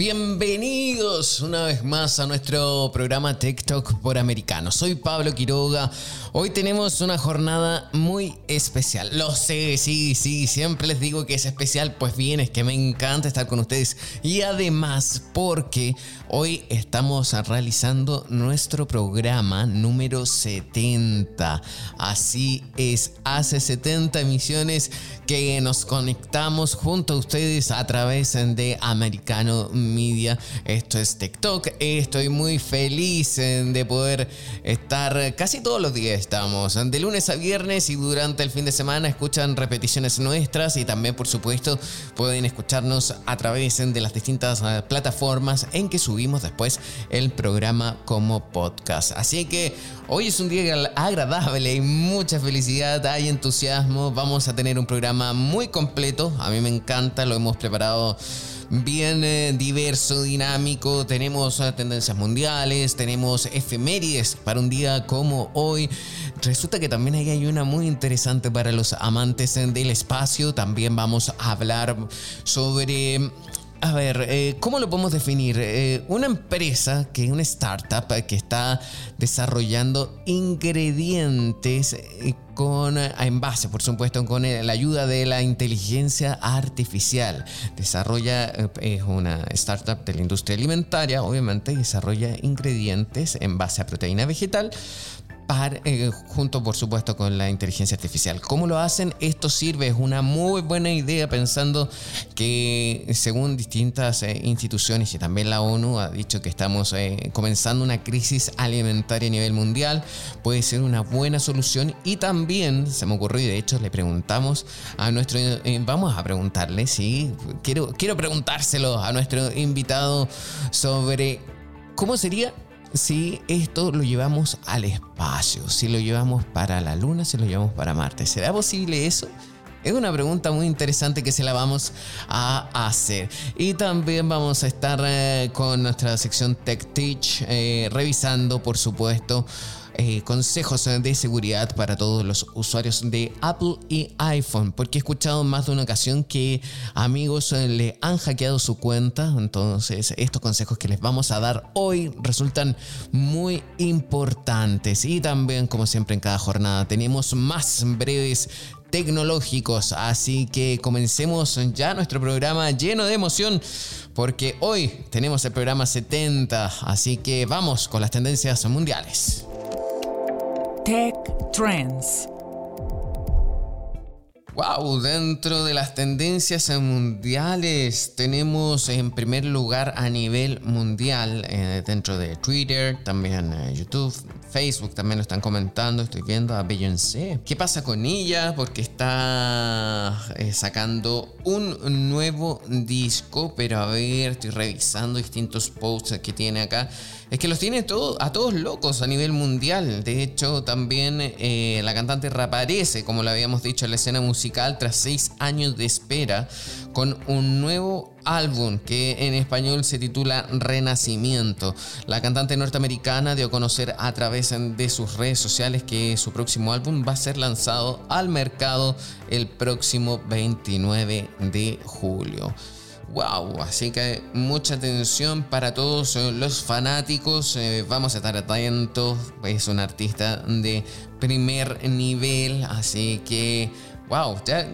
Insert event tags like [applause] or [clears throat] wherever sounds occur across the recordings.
Bienvenidos una vez más a nuestro programa TikTok por Americano. Soy Pablo Quiroga. Hoy tenemos una jornada muy especial. Lo sé, sí, sí, siempre les digo que es especial. Pues bien, es que me encanta estar con ustedes. Y además porque hoy estamos realizando nuestro programa número 70. Así es, hace 70 emisiones que nos conectamos junto a ustedes a través de Americano Media. Esto es TikTok. Estoy muy feliz eh, de poder estar casi todos los días. Estamos de lunes a viernes y durante el fin de semana escuchan repeticiones nuestras y también por supuesto pueden escucharnos a través de las distintas eh, plataformas en que subimos después el programa como podcast. Así que hoy es un día agradable y mucha felicidad, hay entusiasmo. Vamos a tener un programa muy completo. A mí me encanta, lo hemos preparado bien eh, diverso, dinámico. Tenemos eh, tendencias mundiales, tenemos efemérides para un día como hoy. Resulta que también hay una muy interesante para los amantes del espacio. También vamos a hablar sobre a ver, eh, ¿cómo lo podemos definir? una empresa que es una startup que está desarrollando ingredientes con, en base, por supuesto, con la ayuda de la inteligencia artificial. Desarrolla, eh, es una startup de la industria alimentaria, obviamente, desarrolla ingredientes en base a proteína vegetal eh, junto por supuesto con la inteligencia artificial. ¿Cómo lo hacen? Esto sirve, es una muy buena idea pensando que según distintas eh, instituciones y también la ONU ha dicho que estamos eh, comenzando una crisis alimentaria a nivel mundial, puede ser una buena solución y también se me ocurrió y de hecho le preguntamos a nuestro, vamos a preguntarle, sí, quiero, quiero preguntárselo a nuestro invitado sobre cómo sería si esto lo llevamos al espacio, si lo llevamos para la Luna, si lo llevamos para Marte. ¿Será posible eso? Es una pregunta muy interesante que se la vamos a hacer. Y también vamos a estar eh, con nuestra sección Tech Teach, eh, revisando, por supuesto, eh, consejos de seguridad para todos los usuarios de Apple y iPhone, porque he escuchado más de una ocasión que amigos eh, le han hackeado su cuenta, entonces estos consejos que les vamos a dar hoy resultan muy importantes y también como siempre en cada jornada tenemos más breves tecnológicos. Así que comencemos ya nuestro programa lleno de emoción porque hoy tenemos el programa 70, así que vamos con las tendencias mundiales. Tech Trends. Wow, dentro de las tendencias mundiales tenemos en primer lugar a nivel mundial eh, dentro de Twitter, también eh, YouTube, Facebook también lo están comentando, estoy viendo a Beyoncé. ¿Qué pasa con ella? Porque está eh, sacando un nuevo disco, pero a ver, estoy revisando distintos posts que tiene acá es que los tiene todo, a todos locos a nivel mundial. De hecho, también eh, la cantante reaparece, como lo habíamos dicho, en la escena musical tras seis años de espera con un nuevo álbum que en español se titula Renacimiento. La cantante norteamericana dio a conocer a través de sus redes sociales que su próximo álbum va a ser lanzado al mercado el próximo 29 de julio. Wow, así que mucha atención para todos eh, los fanáticos. Eh, vamos a estar atentos. Es un artista de primer nivel, así que Wow, ya,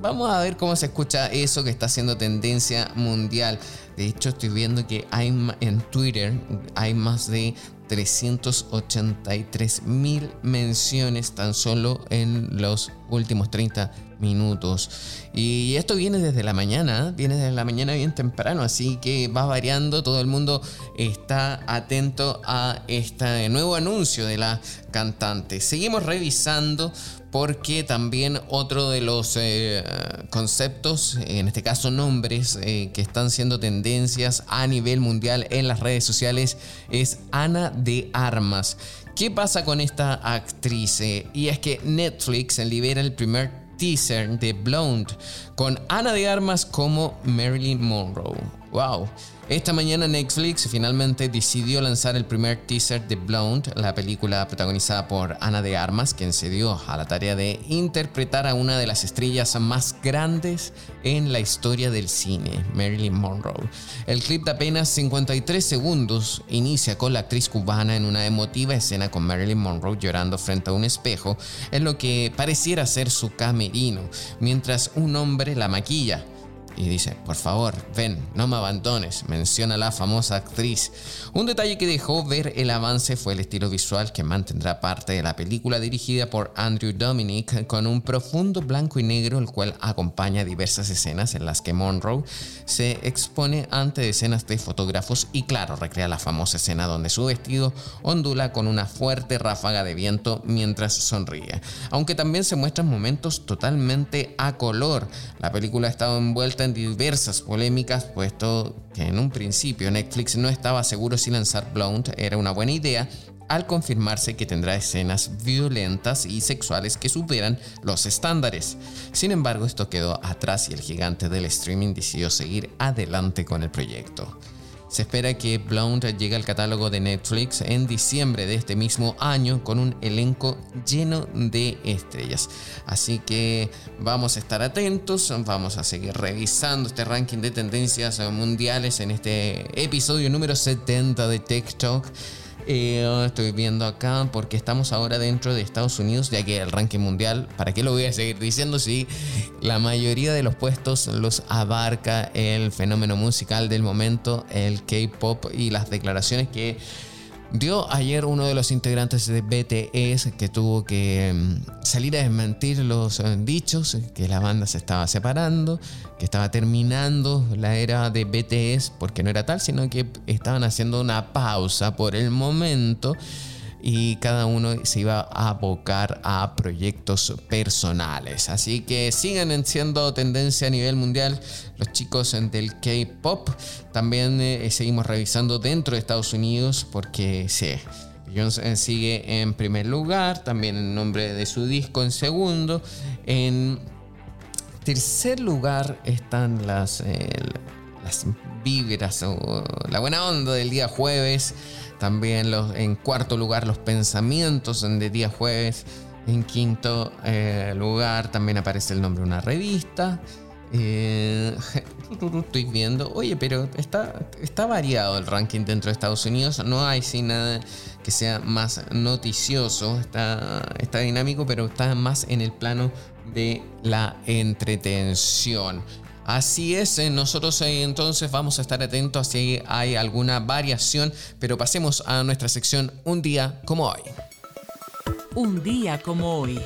vamos a ver cómo se escucha eso que está haciendo tendencia mundial. De hecho, estoy viendo que hay en Twitter hay más de 383 mil menciones tan solo en los últimos 30 minutos. Y esto viene desde la mañana, viene desde la mañana bien temprano, así que va variando, todo el mundo está atento a este nuevo anuncio de la cantante. Seguimos revisando porque también otro de los eh, conceptos, en este caso nombres, eh, que están siendo tendencias a nivel mundial en las redes sociales es Ana de Armas. ¿Qué pasa con esta actriz? Eh, y es que Netflix libera el primer teaser de Blonde con Ana de Armas como Marilyn Monroe. ¡Wow! Esta mañana Netflix finalmente decidió lanzar el primer teaser de Blonde, la película protagonizada por Ana de Armas, quien se dio a la tarea de interpretar a una de las estrellas más grandes en la historia del cine, Marilyn Monroe. El clip de apenas 53 segundos inicia con la actriz cubana en una emotiva escena con Marilyn Monroe llorando frente a un espejo en lo que pareciera ser su camerino, mientras un hombre la maquilla y dice, por favor, ven, no me abandones, menciona la famosa actriz. Un detalle que dejó ver el avance fue el estilo visual que mantendrá parte de la película dirigida por Andrew Dominic con un profundo blanco y negro el cual acompaña diversas escenas en las que Monroe se expone ante decenas de fotógrafos y claro, recrea la famosa escena donde su vestido ondula con una fuerte ráfaga de viento mientras sonríe. Aunque también se muestran momentos totalmente a color. La película ha estado envuelta diversas polémicas, puesto que en un principio Netflix no estaba seguro si lanzar Blonde era una buena idea, al confirmarse que tendrá escenas violentas y sexuales que superan los estándares. Sin embargo, esto quedó atrás y el gigante del streaming decidió seguir adelante con el proyecto. Se espera que Blonde llegue al catálogo de Netflix en diciembre de este mismo año con un elenco lleno de estrellas. Así que vamos a estar atentos, vamos a seguir revisando este ranking de tendencias mundiales en este episodio número 70 de TikTok. Eh, estoy viendo acá porque estamos ahora dentro de Estados Unidos, ya que el ranking mundial, ¿para qué lo voy a seguir diciendo si la mayoría de los puestos los abarca el fenómeno musical del momento, el K-pop y las declaraciones que Dio ayer uno de los integrantes de BTS que tuvo que mm, salir a desmentir los eh, dichos, que la banda se estaba separando, que estaba terminando la era de BTS, porque no era tal, sino que estaban haciendo una pausa por el momento y cada uno se iba a abocar a proyectos personales. Así que sigan siendo tendencia a nivel mundial los chicos del K-Pop. También eh, seguimos revisando dentro de Estados Unidos porque sí. Beyoncé sigue en primer lugar, también el nombre de su disco en segundo. En tercer lugar están las, eh, las o la buena onda del día jueves. También los, en cuarto lugar los pensamientos de día jueves. En quinto eh, lugar también aparece el nombre de una revista. Eh, [laughs] estoy viendo, oye, pero está, está variado el ranking dentro de Estados Unidos. No hay sin nada que sea más noticioso. Está, está dinámico, pero está más en el plano de la entretención. Así es, eh, nosotros entonces vamos a estar atentos si hay alguna variación, pero pasemos a nuestra sección Un día como hoy. Un día como hoy.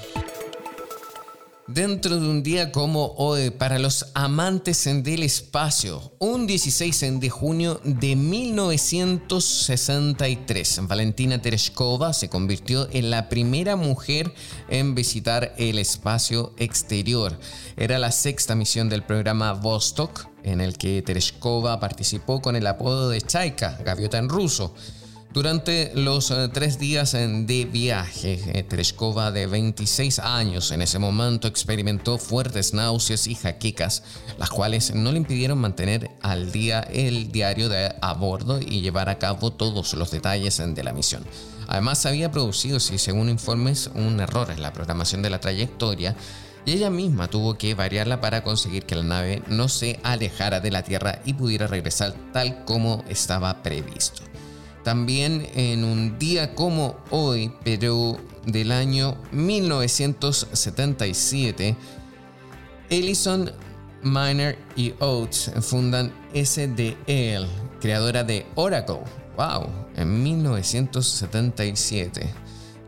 Dentro de un día como hoy, para los amantes del espacio, un 16 de junio de 1963, Valentina Tereshkova se convirtió en la primera mujer en visitar el espacio exterior. Era la sexta misión del programa Vostok, en el que Tereshkova participó con el apodo de Chaika, gaviota en ruso. Durante los eh, tres días de viaje, eh, Tereshkova, de 26 años, en ese momento experimentó fuertes náuseas y jaquecas, las cuales no le impidieron mantener al día el diario de a bordo y llevar a cabo todos los detalles de la misión. Además, había producido, según informes, un error en la programación de la trayectoria y ella misma tuvo que variarla para conseguir que la nave no se alejara de la Tierra y pudiera regresar tal como estaba previsto. También en un día como hoy, pero del año 1977, Ellison Miner y Oates fundan SDL, creadora de Oracle. ¡Wow! En 1977.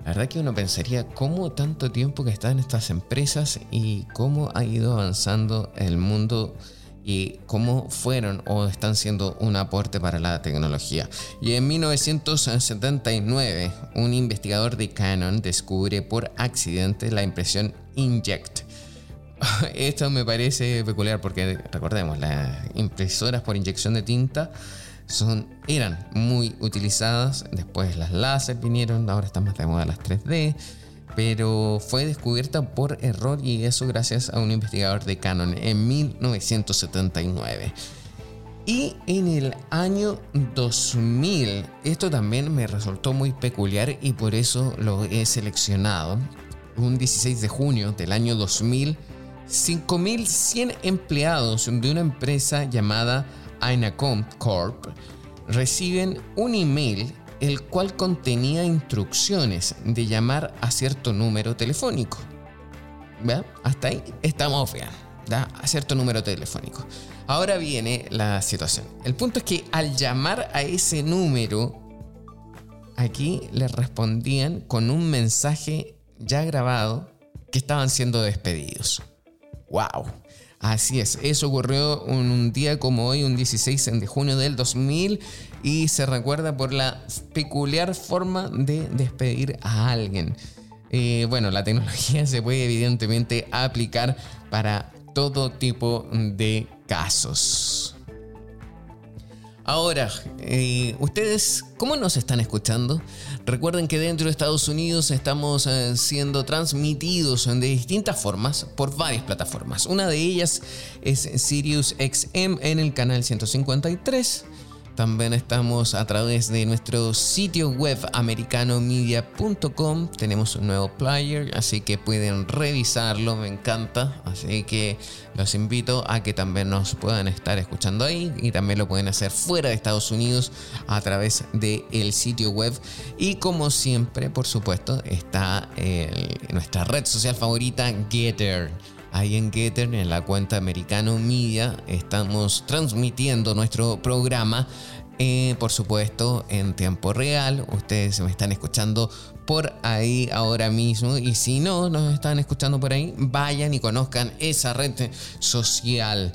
La verdad que uno pensaría cómo tanto tiempo que están estas empresas y cómo ha ido avanzando el mundo y cómo fueron o están siendo un aporte para la tecnología. Y en 1979, un investigador de Canon descubre por accidente la impresión Inject. [laughs] Esto me parece peculiar porque recordemos, las impresoras por inyección de tinta son, eran muy utilizadas. Después las láser vinieron, ahora están más de moda las 3D. Pero fue descubierta por error y eso gracias a un investigador de Canon en 1979. Y en el año 2000, esto también me resultó muy peculiar y por eso lo he seleccionado. Un 16 de junio del año 2000, 5.100 empleados de una empresa llamada Inacom Corp reciben un email el cual contenía instrucciones de llamar a cierto número telefónico. ¿Ve? Hasta ahí estamos bien. ¿da? A cierto número telefónico. Ahora viene la situación. El punto es que al llamar a ese número, aquí les respondían con un mensaje ya grabado que estaban siendo despedidos. ¡Wow! Así es, eso ocurrió en un día como hoy, un 16 de junio del 2000, y se recuerda por la peculiar forma de despedir a alguien. Eh, bueno, la tecnología [laughs] se puede evidentemente aplicar para todo tipo de casos. Ahora, eh, ¿ustedes cómo nos están escuchando? Recuerden que dentro de Estados Unidos estamos eh, siendo transmitidos de distintas formas por varias plataformas. Una de ellas es Sirius XM en el canal 153. También estamos a través de nuestro sitio web americanomedia.com. Tenemos un nuevo player, así que pueden revisarlo, me encanta. Así que los invito a que también nos puedan estar escuchando ahí y también lo pueden hacer fuera de Estados Unidos a través del el sitio web. Y como siempre, por supuesto, está nuestra red social favorita, Getter ahí en Getter, en la cuenta Americano Media, estamos transmitiendo nuestro programa. Eh, por supuesto, en tiempo real. Ustedes me están escuchando por ahí ahora mismo. Y si no nos están escuchando por ahí, vayan y conozcan esa red social.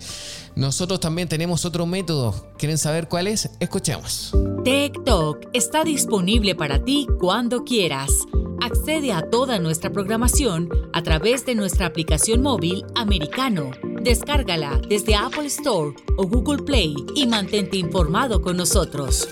Nosotros también tenemos otro método. ¿Quieren saber cuál es? Escuchemos. TikTok está disponible para ti cuando quieras. Accede a toda nuestra programación a través de nuestra aplicación móvil americano. Descárgala desde Apple Store o Google Play y mantente informado con nosotros.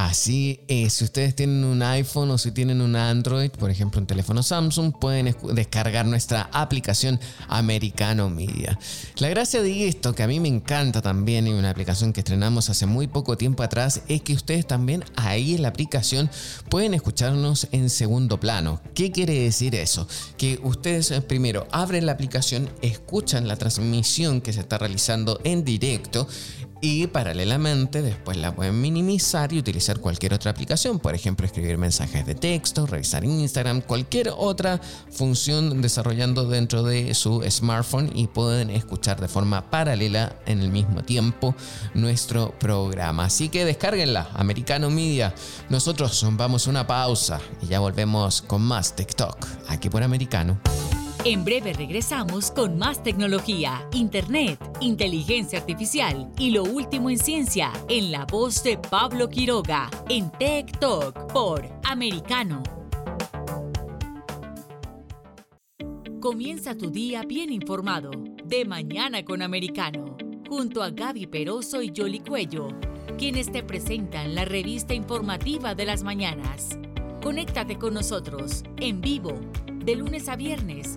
Así es, si ustedes tienen un iPhone o si tienen un Android, por ejemplo un teléfono Samsung, pueden descargar nuestra aplicación Americano Media. La gracia de esto, que a mí me encanta también y una aplicación que estrenamos hace muy poco tiempo atrás, es que ustedes también ahí en la aplicación pueden escucharnos en segundo plano. ¿Qué quiere decir eso? Que ustedes eh, primero abren la aplicación, escuchan la transmisión que se está realizando en directo y paralelamente después la pueden minimizar y utilizar cualquier otra aplicación, por ejemplo escribir mensajes de texto, revisar Instagram, cualquier otra función desarrollando dentro de su smartphone y pueden escuchar de forma paralela en el mismo tiempo nuestro programa. Así que descárguenla, Americano Media. Nosotros vamos a una pausa y ya volvemos con más TikTok aquí por Americano. En breve regresamos con más tecnología, internet, inteligencia artificial y lo último en ciencia en la voz de Pablo Quiroga en Tech Talk por Americano. Comienza tu día bien informado de mañana con Americano, junto a Gaby Peroso y Jolly Cuello, quienes te presentan la revista informativa de las mañanas. Conéctate con nosotros en vivo de lunes a viernes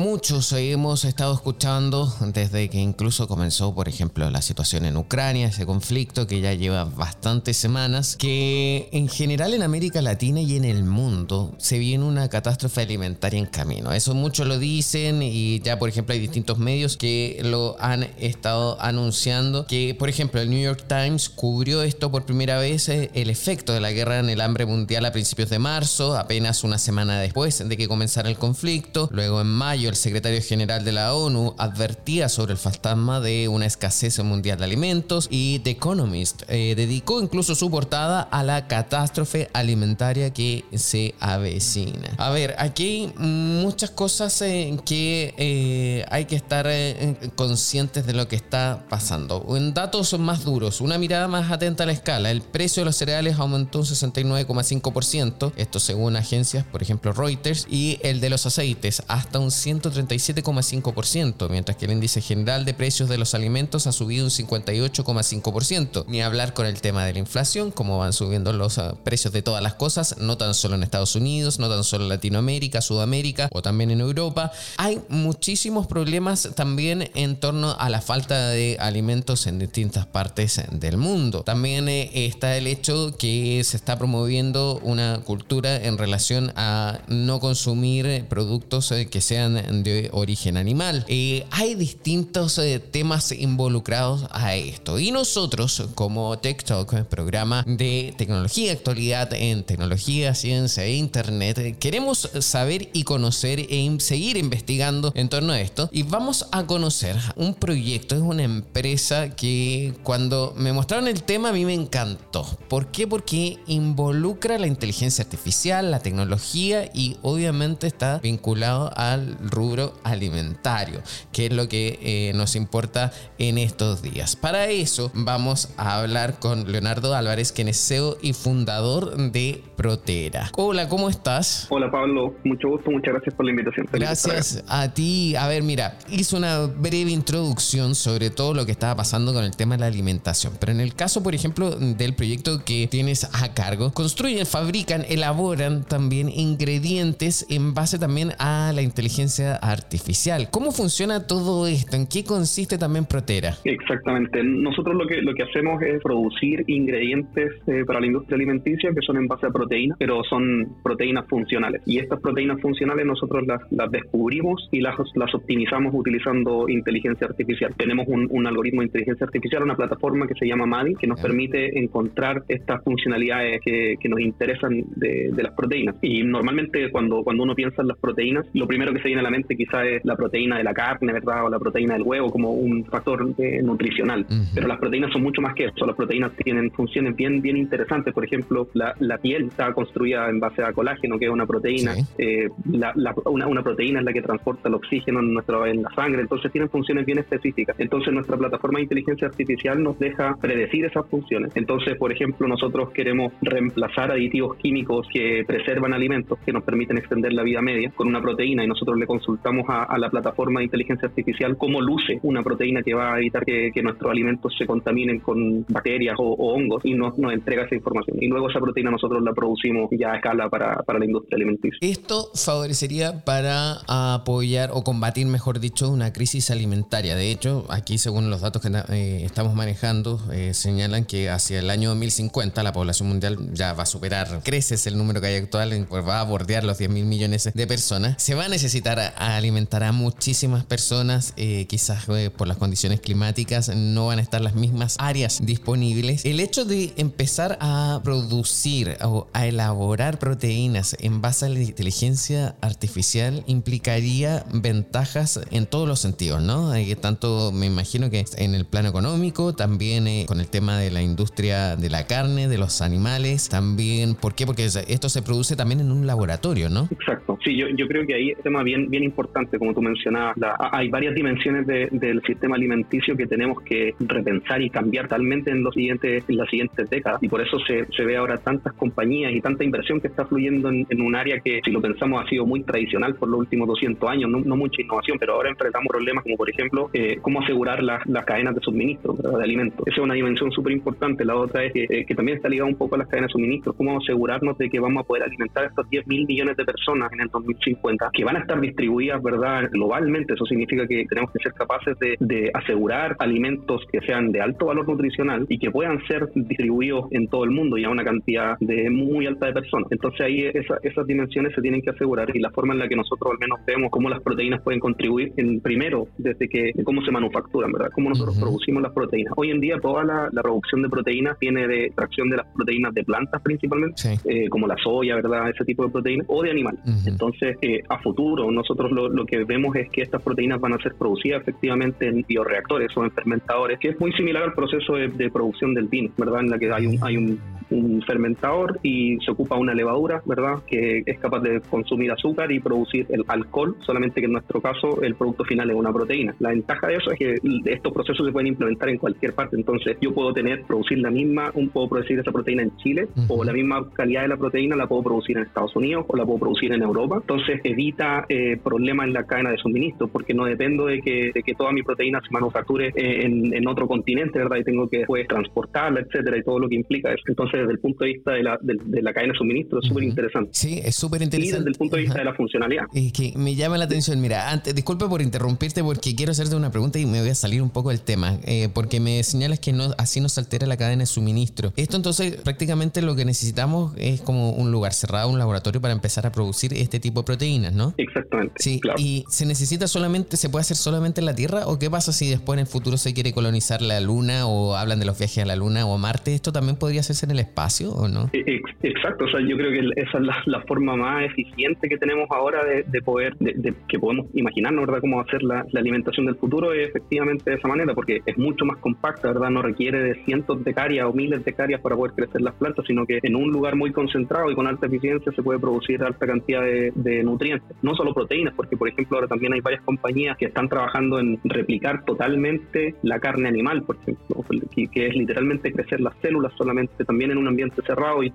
Muchos hemos estado escuchando desde que incluso comenzó, por ejemplo, la situación en Ucrania, ese conflicto que ya lleva bastantes semanas, que en general en América Latina y en el mundo se viene una catástrofe alimentaria en camino. Eso muchos lo dicen y ya, por ejemplo, hay distintos medios que lo han estado anunciando, que, por ejemplo, el New York Times cubrió esto por primera vez, eh, el efecto de la guerra en el hambre mundial a principios de marzo, apenas una semana después de que comenzara el conflicto, luego en mayo, el secretario general de la ONU advertía sobre el fantasma de una escasez mundial de alimentos y The Economist eh, dedicó incluso su portada a la catástrofe alimentaria que se avecina. A ver, aquí hay muchas cosas en que eh, hay que estar eh, conscientes de lo que está pasando. En datos más duros, una mirada más atenta a la escala, el precio de los cereales aumentó un 69,5%, esto según agencias, por ejemplo Reuters, y el de los aceites hasta un 137,5%, mientras que el índice general de precios de los alimentos ha subido un 58,5%. Ni hablar con el tema de la inflación, cómo van subiendo los ah, precios de todas las cosas, no tan solo en Estados Unidos, no tan solo en Latinoamérica, Sudamérica o también en Europa. Hay muchísimos problemas también en torno a la falta de alimentos en distintas partes del mundo. También eh, está el hecho que se está promoviendo una cultura en relación a no consumir productos eh, que sean de origen animal. Eh, hay distintos eh, temas involucrados a esto y nosotros como TikTok, programa de tecnología, actualidad en tecnología, ciencia e internet, queremos saber y conocer e seguir investigando en torno a esto y vamos a conocer un proyecto, es una empresa que cuando me mostraron el tema a mí me encantó. ¿Por qué? Porque involucra la inteligencia artificial, la tecnología y obviamente está vinculado al rubro alimentario, que es lo que eh, nos importa en estos días. Para eso vamos a hablar con Leonardo Álvarez, quien es CEO y fundador de Protera. Hola, ¿cómo estás? Hola Pablo, mucho gusto, muchas gracias por la invitación. gracias a ti. A ver, mira, hice una breve introducción sobre todo lo que estaba pasando con el tema de la alimentación, pero en el caso, por ejemplo, del proyecto que tienes a cargo, construyen, fabrican, elaboran también ingredientes en base también a la inteligencia artificial. ¿Cómo funciona todo esto? ¿En qué consiste también Protera? Exactamente. Nosotros lo que, lo que hacemos es producir ingredientes eh, para la industria alimenticia que son en base a proteínas, pero son proteínas funcionales. Y estas proteínas funcionales nosotros las, las descubrimos y las, las optimizamos utilizando inteligencia artificial. Tenemos un, un, algoritmo de inteligencia artificial, una plataforma que se llama MADI, que nos permite encontrar estas funcionalidades que, que nos interesan de, de, las proteínas. Y normalmente cuando, cuando uno piensa en las proteínas, lo primero que se viene a la solamente quizás es la proteína de la carne, ¿verdad? O la proteína del huevo como un factor nutricional. Pero las proteínas son mucho más que eso. Las proteínas tienen funciones bien, bien interesantes. Por ejemplo, la, la piel está construida en base a colágeno, que es una proteína. Eh, la, una, una, proteína es la que transporta el oxígeno en, nuestro, en la sangre. Entonces tienen funciones bien específicas. Entonces nuestra plataforma de inteligencia artificial nos deja predecir esas funciones. Entonces, por ejemplo, nosotros queremos reemplazar aditivos químicos que preservan alimentos, que nos permiten extender la vida media con una proteína y nosotros le consultamos a, la plataforma de inteligencia artificial cómo luce una proteína que va a evitar que, nuestros alimentos se contaminen con bacterias o, hongos y nos, nos, entrega esa información. Y luego esa proteína nosotros la producimos ya a escala para, para la industria alimenticia. Esto favorecería para apoyar o combatir, mejor dicho, una crisis alimentaria. De hecho, aquí según los datos que eh, estamos manejando, eh, señalan que hacia el año 2050 la población mundial ya va a superar, creces el número que hay actual, pues va a bordear los 10 mil millones de personas. Se va a necesitar alimentar a muchísimas personas, eh, quizás por las condiciones climáticas no van a estar las mismas áreas disponibles. El hecho de empezar a producir o a elaborar proteínas en base a la inteligencia artificial implicaría ventajas en todos los sentidos, ¿no? Tanto me imagino que en el plano económico, también eh, con el tema de la industria de la carne, de los animales, también, ¿por qué? Porque esto se produce también en un laboratorio, ¿no? Exacto, sí, yo, yo creo que ahí es tema bien, bien importante, como tú mencionabas, hay varias dimensiones del sistema alimenticio que tenemos que repensar y cambiar totalmente en, los siguientes, en las siguientes décadas, y por eso se, se ve ahora tantas compañías y tanta inversión que está fluyendo en, un área que, si lo pensamos, ha sido muy tradicional por los últimos 200 años, no, mucha innovación, pero ahora enfrentamos problemas como, por ejemplo, eh, cómo asegurar las, las cadenas de suministro de alimentos. Esa es una dimensión súper importante. La otra es eh, que, también está ligada un poco a las cadenas de suministro. Cómo asegurarnos de que vamos a poder alimentar a estos 10 mil millones de personas en el 2050, que van a estar distribuidas verdad globalmente. Eso significa que tenemos que ser capaces de, asegurar alimentos que sean de alto valor nutricional y que puedan ser distribuidos en todo el mundo y a una cantidad de muy alta de personas. Entonces ahí esas dimensiones se tienen que asegurar y la forma en la que nosotros al menos vemos cómo las proteínas pueden contribuir en primero desde que cómo se manufacturan, ¿verdad? Cómo nosotros producimos las proteínas. Hoy en día toda la, producción de proteínas viene de extracción de las proteínas de plantas principalmente, eh, como la soya, ¿verdad? Ese tipo de proteínas, o de animales. Entonces, eh, a futuro nosotros lo, que vemos es que estas proteínas van a ser producidas efectivamente en bioreactores o en fermentadores, que es muy similar al proceso de, producción del vino, ¿verdad? En la que hay un, hay un, un fermentador y se ocupa una levadura, ¿verdad? Que es capaz de consumir azúcar y producir el alcohol, solamente que en nuestro caso el producto final es una proteína. La ventaja de eso es que estos procesos se pueden implementar en cualquier parte. Entonces, yo puedo tener, producir la misma, un, puedo producir esa proteína en Chile o la misma calidad de la proteína la puedo producir en Estados Unidos o la puedo producir en Europa. Entonces, evita eh, problemas en la cadena de suministro porque no dependo de que, de que toda mi proteína se manufacture eh, en, en, otro continente, ¿verdad? Y tengo que después transportarla, etcétera, y todo lo que implica eso. Entonces, desde el punto de vista de la, de, la cadena de suministro, es súper interesante. Sí, es súper interesante. Y desde el punto de vista de la funcionalidad. Es que me llama la atención. Mira, antes, disculpe por interrumpirte porque quiero hacerte una pregunta y me voy a salir un poco del tema, eh, porque me señalas que no, así nos altera la cadena de suministro. Esto entonces prácticamente lo que necesitamos es como un lugar cerrado, un laboratorio para empezar a producir este tipo de proteínas, ¿no? Exactamente. Sí, ¿y se necesita solamente, se puede hacer solamente en la Tierra o qué pasa si después en el futuro se quiere colonizar la Luna o hablan de los viajes a la Luna o a Marte? ¿Esto también podría hacerse en el espacio o no? E, exacto, o sea, yo creo que esa es la, forma más eficiente que tenemos ahora de, poder, de, que podemos imaginarnos, ¿verdad?, cómo va a ser la, alimentación del futuro es efectivamente de esa manera, porque es mucho más compacta, ¿verdad? No requiere de cientos de hectáreas o miles de hectáreas para poder crecer las plantas, sino que en un lugar muy concentrado y con alta eficiencia se puede producir alta cantidad de, nutrientes, no solo proteínas, porque por ejemplo ahora también hay varias compañías que están trabajando en replicar totalmente la carne animal, por ejemplo, que, es literalmente crecer las células solamente también en un ambiente cerrado y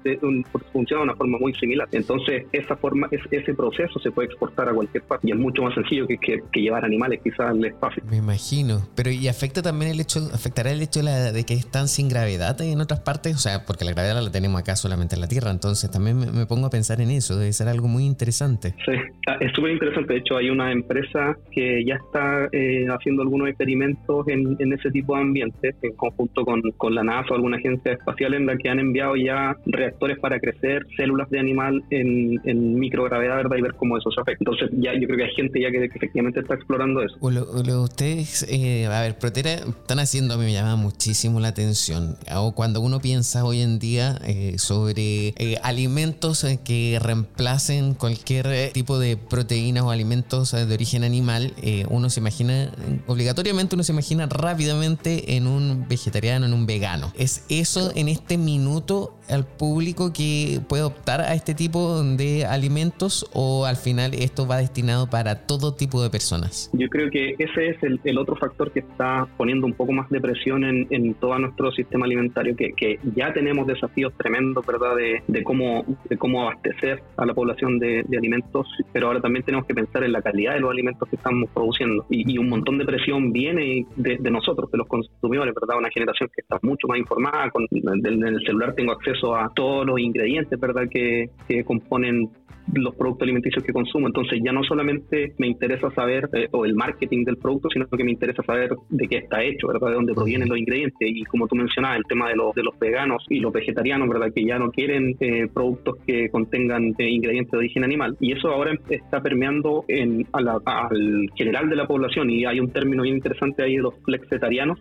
funciona de una forma muy similar. Entonces, esa forma, ese proceso se puede exportar a cualquier parte y es mucho más sencillo que, que, llevar animales quizás al espacio. Me imagino, pero ¿y afecta también el hecho, afectará el hecho de, que están sin gravedad en otras partes? O sea, porque la gravedad la tenemos acá solamente en la Tierra, entonces también me, pongo a pensar en eso, debe ser algo muy interesante. Sí, ah, es súper interesante. De hecho, hay una empresa que ya está eh, haciendo algunos experimentos en, ese tipo de ambientes, en conjunto con, con la NASA o alguna agencia espacial, en la que han enviado ya reactores para crecer células de animal en, en microgravedad, ¿verdad? Y ver cómo eso se afecta. Entonces, ya yo creo que hay gente ya que, efectivamente está explorando eso. ustedes, eh, a ver, Protera, están haciendo, a mí me llama muchísimo la atención. O cuando uno piensa hoy en día eh, sobre eh, alimentos que reemplacen cualquier tipo de proteínas o alimentos de origen animal, uno se imagina, obligatoriamente uno se imagina rápidamente en un vegetariano, en un vegano. ¿Es eso en este minuto al público que puede optar a este tipo de alimentos o al final esto va destinado para todo tipo de personas? Yo creo que ese es el, otro factor que está poniendo un poco más de presión en, todo nuestro sistema alimentario, que, ya tenemos desafíos tremendos, ¿verdad?, de, cómo, abastecer a la población de, alimentos, pero ahora también tenemos que pensar en la calidad de los alimentos que estamos produciendo. Y, un montón de presión viene de, nosotros, de los consumidores, ¿verdad?, una generación que está mucho más informada, con, en el celular tengo acceso a todos los ingredientes, ¿verdad?, que, que componen los productos alimenticios que consumo. Entonces ya no solamente me interesa saber eh, o el marketing del producto, sino que me interesa saber de qué está hecho, ¿verdad? De dónde provienen los ingredientes. Y como tú mencionabas, el tema de los, de los veganos y los vegetarianos, ¿verdad? Que ya no quieren eh, productos que contengan eh, ingredientes de origen animal. Y eso ahora está permeando en, al general de la población. Y hay un término bien interesante ahí de los flexetarianos,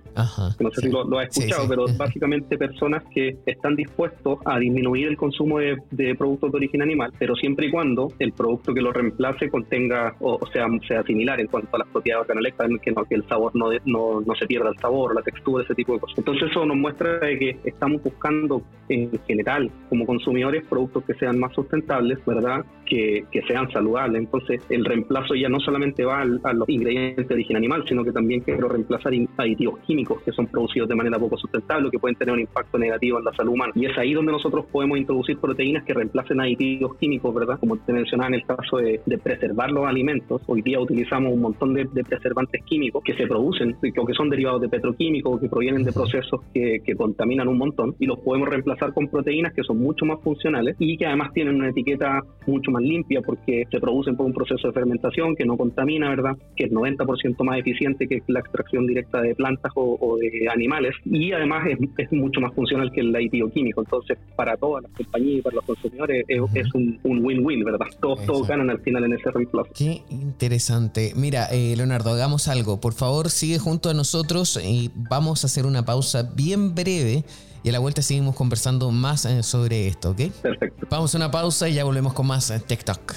que no sé si lo, has escuchado, pero [laughs] básicamente personas que están dispuestos a disminuir el consumo de, de productos de origen animal, pero siempre y cuando el producto que lo reemplace contenga o, sea sea similar en cuanto a las propiedades organolépticas, que, no, que el sabor no, no, no, se pierda el sabor, la textura, ese tipo de cosas. Entonces eso nos muestra que estamos buscando en general como consumidores productos que sean más sustentables, ¿verdad? Que, que sean saludables. Entonces el reemplazo ya no solamente va a los ingredientes de origen animal, sino que también quiero reemplazar aditivos químicos que son producidos de manera poco sustentable, que pueden tener un impacto negativo en la salud humana. Y es ahí donde nosotros podemos introducir proteínas que reemplacen aditivos químicos, ¿verdad? Como te mencionaba en el caso de, preservar los alimentos, hoy día utilizamos un montón de, preservantes químicos que se producen o que son derivados de petroquímicos o que provienen de procesos que, contaminan un montón y los podemos reemplazar con proteínas que son mucho más funcionales y que además tienen una etiqueta mucho más limpia porque se producen por un proceso de fermentación que no contamina, ¿verdad? Que es 90% más eficiente que la extracción directa de plantas o, de animales y además es, mucho más funcional que el aditivo químico. Entonces, para todas las compañías y para los consumidores es, un win-win ¿verdad? Todos, ganan al final en ese reemplazo. Qué interesante. Mira, eh, Leonardo, hagamos algo. Por favor, sigue junto a nosotros y vamos a hacer una pausa bien breve. Y a la vuelta seguimos conversando más eh, sobre esto, ¿ok? Perfecto. Vamos a una pausa y ya volvemos con más eh, TikTok.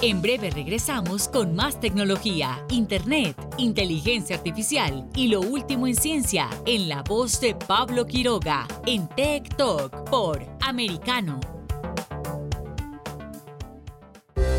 En breve regresamos con más tecnología, internet, inteligencia artificial y lo último en ciencia en la voz de Pablo Quiroga en Tech Talk por Americano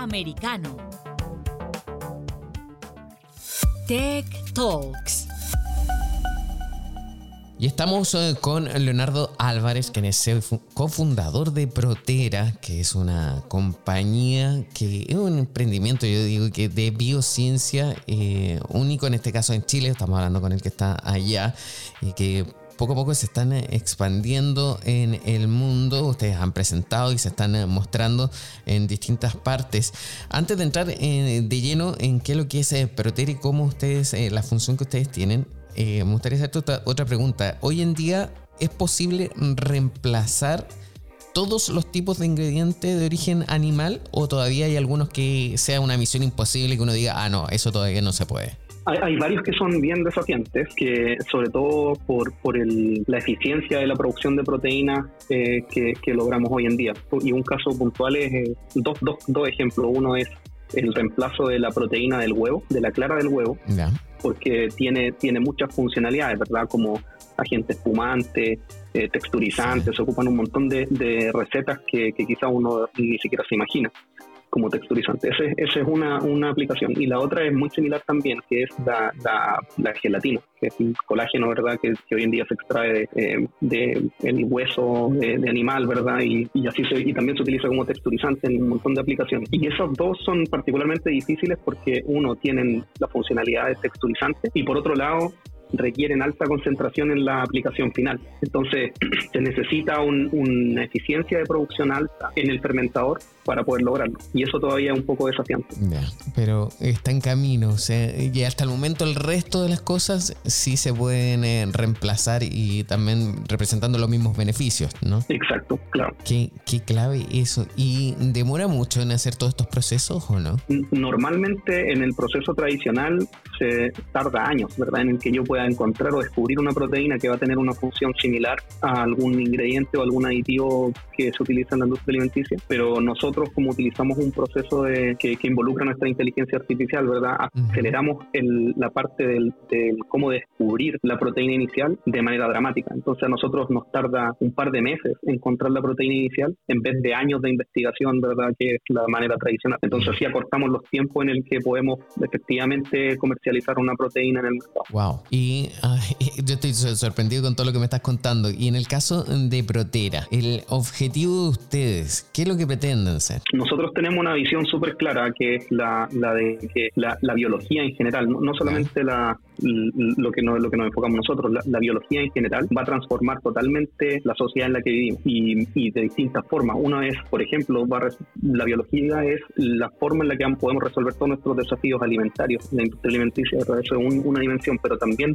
Americano. Tech Talks. Y estamos eh, con Leonardo Álvarez, quien es cofundador de Protera, que es una compañía que es un emprendimiento, yo digo que de biociencia eh, único en este caso en Chile. Estamos hablando con el que está allá y que poco a poco se están eh, expandiendo en el mundo. Ustedes han presentado y se están eh, mostrando en distintas partes. Antes de entrar eh, de lleno en qué es lo que es Proter y cómo ustedes, la función que ustedes tienen, me gustaría hacerte otra, otra pregunta. Hoy en día, ¿es posible reemplazar todos los tipos de ingredientes de origen animal o todavía hay algunos que sea una misión imposible que uno diga, ah, no, eso todavía no se puede? Hay, varios que son bien desafiantes, que sobre todo por, por el, la eficiencia de la producción de proteínas eh, que, que, logramos hoy en día. Y un caso puntual es eh, dos, dos, dos ejemplos. Uno es el reemplazo de la proteína del huevo, de la clara del huevo, porque tiene, tiene muchas funcionalidades, ¿verdad? Como agente espumante, eh, texturizante, se ocupan un montón de, de recetas que, que quizá uno ni siquiera se imagina como texturizante. Ese, esa es una, una, aplicación. Y la otra es muy similar también, que es la, la, gelatina, que es un colágeno, ¿verdad? Que, hoy en día se extrae de, de el hueso de, animal, ¿verdad? Y, y así se, y también se utiliza como texturizante en un montón de aplicaciones. Y esos dos son particularmente difíciles porque uno tienen la funcionalidad de texturizante y por otro lado requieren alta concentración en la aplicación final. Entonces, [clears throat] se necesita una eficiencia de producción alta en el fermentador para poder lograrlo. Y eso todavía es un poco desafiante. pero está en camino. O sea, y hasta el momento el resto de las cosas sí se pueden eh, reemplazar y también representando los mismos beneficios, ¿no? Exacto, claro. Qué, qué clave eso. ¿Y demora mucho en hacer todos estos procesos o no? Normalmente en el proceso tradicional se tarda años, ¿verdad? En el que yo pueda encontrar o descubrir una proteína que va a tener una función similar a algún ingrediente o algún aditivo que se utiliza en la industria alimenticia, pero nosotros como utilizamos un proceso de, que, involucra nuestra inteligencia artificial, ¿verdad? Aceleramos el, la parte del, cómo descubrir la proteína inicial de manera dramática. Entonces a nosotros nos tarda un par de meses encontrar la proteína inicial en vez de años de investigación, ¿verdad? Que es la manera tradicional. Entonces así acortamos los tiempos en el que podemos efectivamente comercializar una proteína en el mercado. Wow. Y [laughs] yo estoy sorprendido con todo lo que me estás contando. Y en el caso de Protera, el objetivo de ustedes, ¿qué es lo que pretenden Nosotros tenemos una visión súper clara que es la, la de que la, biología en general, no, solamente la, lo, que nos, lo que nos enfocamos nosotros, la, biología en general va a transformar totalmente la sociedad en la que vivimos y, de distintas formas. Una es, por ejemplo, la biología es la forma en la que podemos resolver todos nuestros desafíos alimentarios, la industria alimenticia, es una dimensión, pero también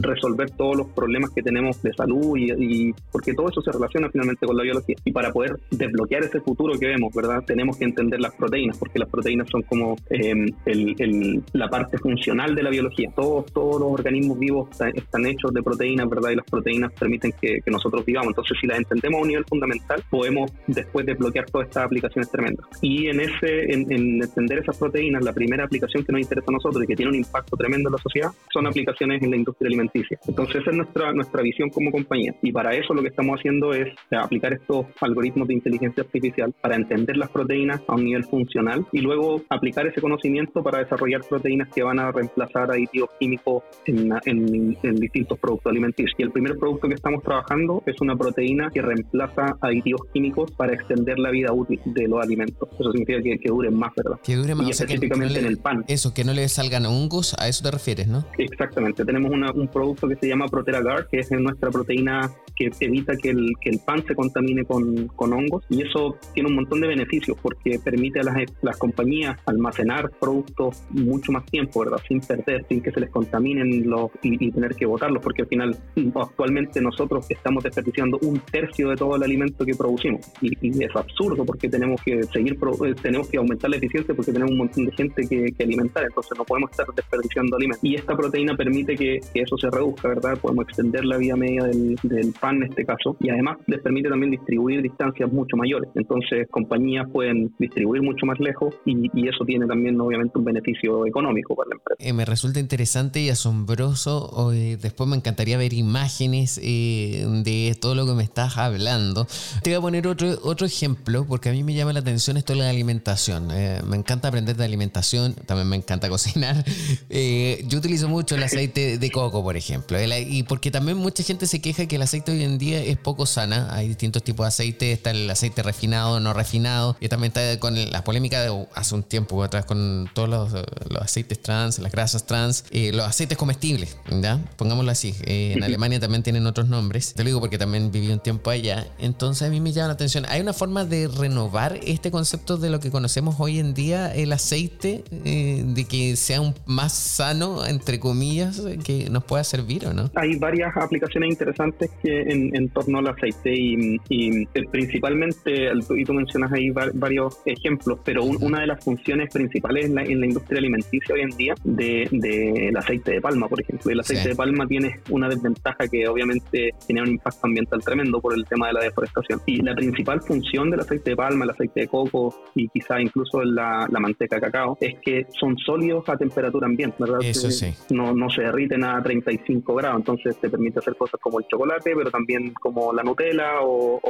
resolver todos los problemas que tenemos de salud y, porque todo eso se relaciona finalmente con la biología. Y para poder desbloquear ese futuro que vemos, ¿verdad? Tenemos que entender las proteínas, porque las proteínas son como em, el, la parte funcional de la biología. Todos, todos los organismos vivos están, hechos de proteínas, ¿verdad? Y las proteínas permiten que, nosotros vivamos. Entonces, si las entendemos a un nivel fundamental, podemos después desbloquear todas estas aplicaciones tremendas. Y en ese, en, en entender esas proteínas, la primera aplicación que nos interesa a nosotros y que tiene un impacto tremendo en la sociedad son aplicaciones en la industria alimenticia. Entonces esa es nuestra, nuestra visión como compañía. Y para eso lo que estamos haciendo es aplicar estos algoritmos de inteligencia artificial para entender entender las proteínas a un nivel funcional y luego aplicar ese conocimiento para desarrollar proteínas que van a reemplazar aditivos químicos en, en, distintos productos alimenticios. Y el primer producto que estamos trabajando es una proteína que reemplaza aditivos químicos para extender la vida útil de los alimentos. Eso significa que, que duren más, ¿verdad? Que dure más, y específicamente en el pan. Eso, que no le salgan hongos, a eso te refieres, ¿no? Exactamente. Tenemos un producto que se llama Protera Guard, que es nuestra proteína que evita que el, que el pan se contamine con, con, hongos y eso tiene un montón de beneficios porque permite a las, las compañías almacenar productos mucho más tiempo, ¿verdad? Sin perder, sin que se les contaminen los y, tener que botarlos porque al final actualmente nosotros estamos desperdiciando un tercio de todo el alimento que producimos y, es absurdo porque tenemos que seguir eh, tenemos que aumentar la eficiencia porque tenemos un montón de gente que, que alimentar entonces no podemos estar desperdiciando alimentos y esta proteína permite que, eso se reduzca, ¿verdad? Podemos extender la vida media del, del pan en este caso, y además les permite también distribuir distancias mucho mayores. Entonces, compañías pueden distribuir mucho más lejos y, eso tiene también, obviamente, un beneficio económico para la empresa. Eh, me resulta interesante y asombroso. Hoy, después me encantaría ver imágenes eh, de todo lo que me estás hablando. Te voy a poner otro, otro ejemplo, porque a mí me llama la atención esto de la alimentación. Eh, me encanta aprender de alimentación, también me encanta [laughs] cocinar. yo utilizo mucho el aceite de coco, por ejemplo, y porque también mucha gente se queja que el aceite hoy en día es poco sana. Hay distintos tipos de aceite. Está el aceite refinado, no refinado. Y también está con la polémica de hace un tiempo atrás con todos los, aceites trans, las grasas trans, eh, los aceites comestibles, ¿ya? Pongámoslo así. Eh, en Alemania también tienen otros nombres. Te lo digo porque también viví un tiempo allá. Entonces a mí me llama la atención. ¿Hay una forma de renovar este concepto de lo que conocemos hoy en día, el aceite, eh, de que sea un más sano, entre comillas, que nos pueda servir o no? Hay varias aplicaciones interesantes que en en, torno al aceite y, eh, principalmente, y tú mencionas ahí varios ejemplos, pero una de las funciones principales en la, industria alimenticia hoy en día del de, aceite de palma, por ejemplo. El aceite de palma tiene una desventaja que obviamente tiene un impacto ambiental tremendo por el tema de la deforestación. Y la principal función del aceite de palma, el aceite de coco y quizá incluso la, la manteca de cacao es que son sólidos a temperatura ambiente, ¿verdad? Eso sí. No, no se derriten a 35 grados, entonces te permite hacer cosas como el chocolate, pero también como la Nutella o,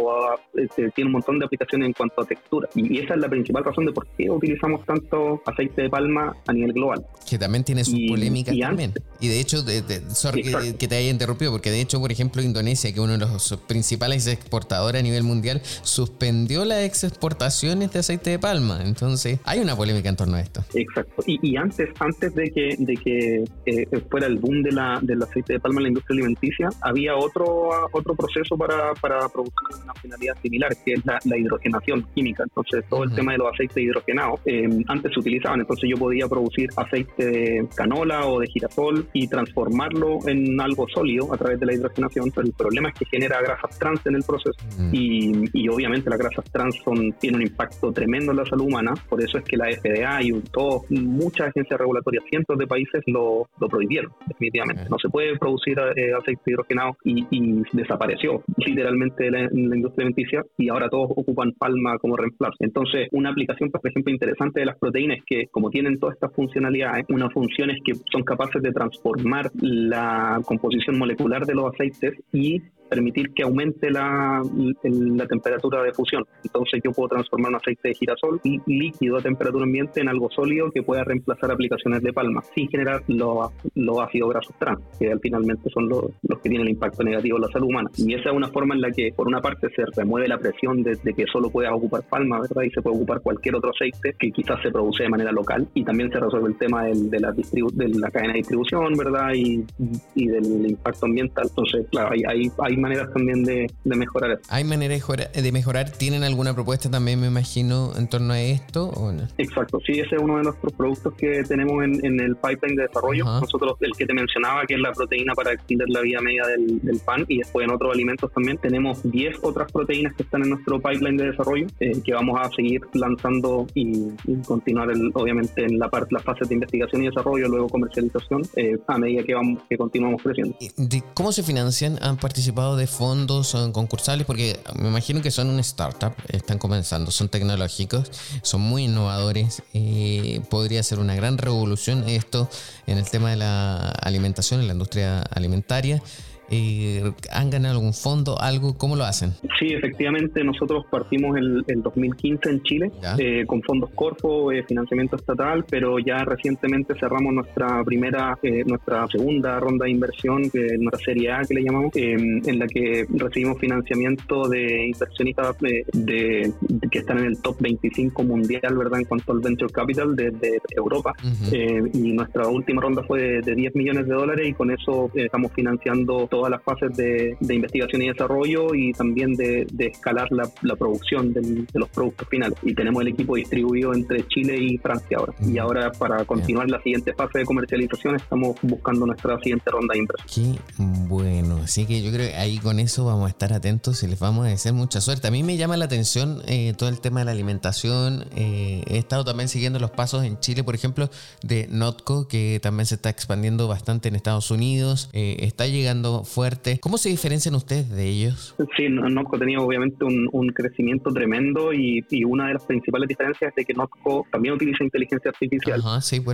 este, tiene un montón de aplicaciones en cuanto a textura. Y, esa es la principal razón de por qué utilizamos tanto aceite de palma a nivel global. Que también tiene sus polémicas también. Y de hecho, de, sorry que, te haya interrumpido, porque de hecho, por ejemplo, Indonesia, que es uno de los principales exportadores a nivel mundial, suspendió las exportaciones de aceite de palma. Entonces, hay una polémica en torno a esto. Exacto. Y, antes, antes de que, de que eh, fuera el boom de la, del aceite de palma en la industria alimenticia, había otro, otro proceso para, para producir una finalidad similar, que es la, hidrogenación química. Entonces, todo el tema de los aceites hidrogenados eh, antes se utilizaban. Entonces, yo podía producir aceite de canola o de girasol y transformarlo en algo sólido a través de la hidrogenación. Pero el problema es que genera grasas trans en el proceso. Y, y, obviamente, las grasas trans son, tienen un impacto tremendo en la salud humana. Por eso es que la FDA y todo, muchas agencias regulatorias, cientos de países lo, lo prohibieron, definitivamente. No se puede producir eh, aceite hidrogenado y, y desaparecer literalmente la, la industria alimenticia y ahora todos ocupan palma como Entonces, una aplicación, por ejemplo, interesante de las proteínas es que como tienen todas estas funcionalidades, una función es que son capaces de transformar la composición molecular de los aceites y permitir que aumente la, la, temperatura de fusión. Entonces yo puedo transformar un aceite de girasol líquido a temperatura ambiente en algo sólido que pueda reemplazar aplicaciones de palma sin generar los, los ácidos grasos trans, que finalmente son los, los, que tienen el impacto negativo en la salud humana. Y esa es una forma en la que, por una parte, se remueve la presión de, que solo pueda ocupar palma, ¿verdad? Y se puede ocupar cualquier otro aceite que quizás se produce de manera local. Y también se resuelve el tema del, de, la de la cadena de distribución, ¿verdad? Y, y del impacto ambiental. Entonces, claro, hay, hay, hay maneras también de, mejorar eso. ¿Hay maneras de mejorar? ¿Tienen alguna propuesta también, me imagino, en torno a esto o no? Exacto, sí, ese es uno de nuestros productos que tenemos en, el pipeline de desarrollo. Nosotros, el que te mencionaba, que es la proteína para extender la vida media del, pan y después en otros alimentos también, tenemos 10 otras proteínas que están en nuestro pipeline de desarrollo eh, que vamos a seguir lanzando y, continuar, obviamente, en la, parte, las fases de investigación y desarrollo, luego comercialización, eh, a medida que, vamos, que continuamos creciendo. ¿Cómo se financian? ¿Han participado de fondos son concursales? Porque me imagino que son una startup, están comenzando, son tecnológicos, son muy innovadores. Eh, podría ser una gran revolución esto en el tema de la alimentación, en la industria alimentaria. Eh, ¿Han ganado algún fondo, algo? ¿Cómo lo hacen? Sí, efectivamente, nosotros partimos el, 2015 en Chile eh, con fondos Corfo, eh, financiamiento estatal, pero ya recientemente cerramos nuestra primera, nuestra segunda ronda de inversión, nuestra serie A que le llamamos, en la que recibimos financiamiento de inversionistas de, que están en el top 25 mundial, ¿verdad? En cuanto al venture capital desde Europa. y nuestra última ronda fue de, 10 millones de dólares y con eso estamos financiando todas las fases de, investigación y desarrollo y también de, escalar la, producción de los productos finales. Y tenemos el equipo distribuido entre Chile y Francia ahora. Y ahora para continuar la siguiente fase de comercialización estamos buscando nuestra siguiente ronda de inversión. Qué bueno, así que yo creo que ahí con eso vamos a estar atentos y les vamos a desear mucha suerte. A mí me llama la atención eh, todo el tema de la alimentación. Eh, he estado también siguiendo los pasos en Chile, por ejemplo, de Notco, que también se está expandiendo bastante en Estados Unidos. Eh, está llegando fuerte. ¿Cómo se diferencian ustedes de ellos? Sí, Notco ha tenido obviamente un, crecimiento tremendo y, una de las principales diferencias es de que Notco también utiliza inteligencia artificial,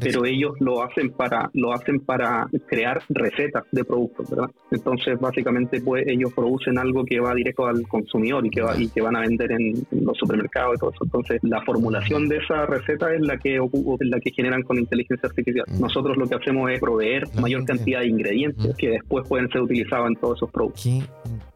pero ellos lo hacen para lo hacen para crear recetas de productos, ¿verdad? Entonces básicamente pues ellos producen algo que va directo al consumidor y que va, y que van a vender en, los supermercados y todo eso. Entonces la formulación de esa receta es la que es la que generan con inteligencia artificial. Mm. Nosotros lo que hacemos es proveer mayor cantidad de ingredientes mm. que después pueden ser utilizados en todos esos productos. Qué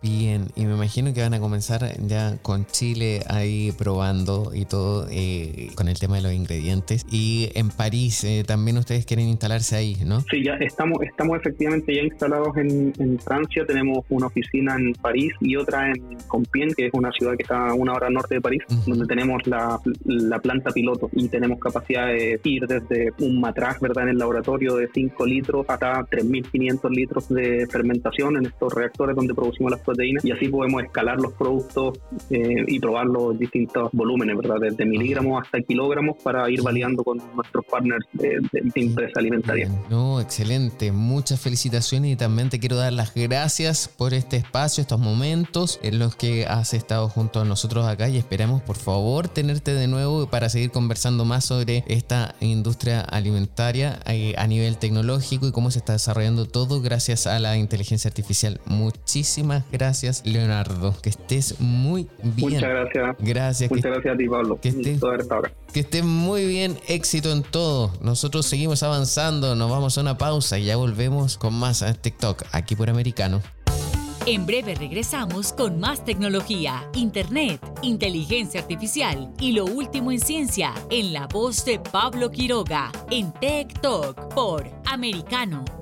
bien, y me imagino que van a comenzar ya con Chile ahí probando y todo eh, con el tema de los ingredientes. Y en París eh, también ustedes quieren instalarse ahí, ¿no? Sí, ya estamos, estamos efectivamente ya instalados en, Francia. Tenemos una oficina en París y otra en Compiègne, que es una ciudad que está a una hora norte de París, donde tenemos la, la, planta piloto y tenemos capacidad de ir desde un matrax, ¿verdad?, en el laboratorio de 5 litros hasta 3.500 litros de fermentación en estos reactores donde producimos las proteínas y así podemos escalar los productos eh, y probar los distintos volúmenes, ¿verdad? Desde miligramos hasta kilogramos para ir validando con nuestros partners de, de, empresa alimentaria. No, excelente. Muchas felicitaciones y también te quiero dar las gracias por este espacio, estos momentos en los que has estado junto a nosotros acá y esperamos por favor tenerte de nuevo para seguir conversando más sobre esta industria alimentaria eh, a nivel tecnológico y cómo se está desarrollando todo gracias a la inteligencia artificial. Muchísimas gracias, Leonardo. Que estés muy bien. Muchas gracias. Gracias. Muchas gracias a ti, Pablo. Que estés, que estés muy bien. Éxito en todo. Nosotros seguimos avanzando. Nos vamos a una pausa y ya volvemos con más a TikTok aquí por Americano. En breve regresamos con más tecnología, internet, inteligencia artificial y lo último en ciencia en la voz de Pablo Quiroga en Tech Talk por Americano.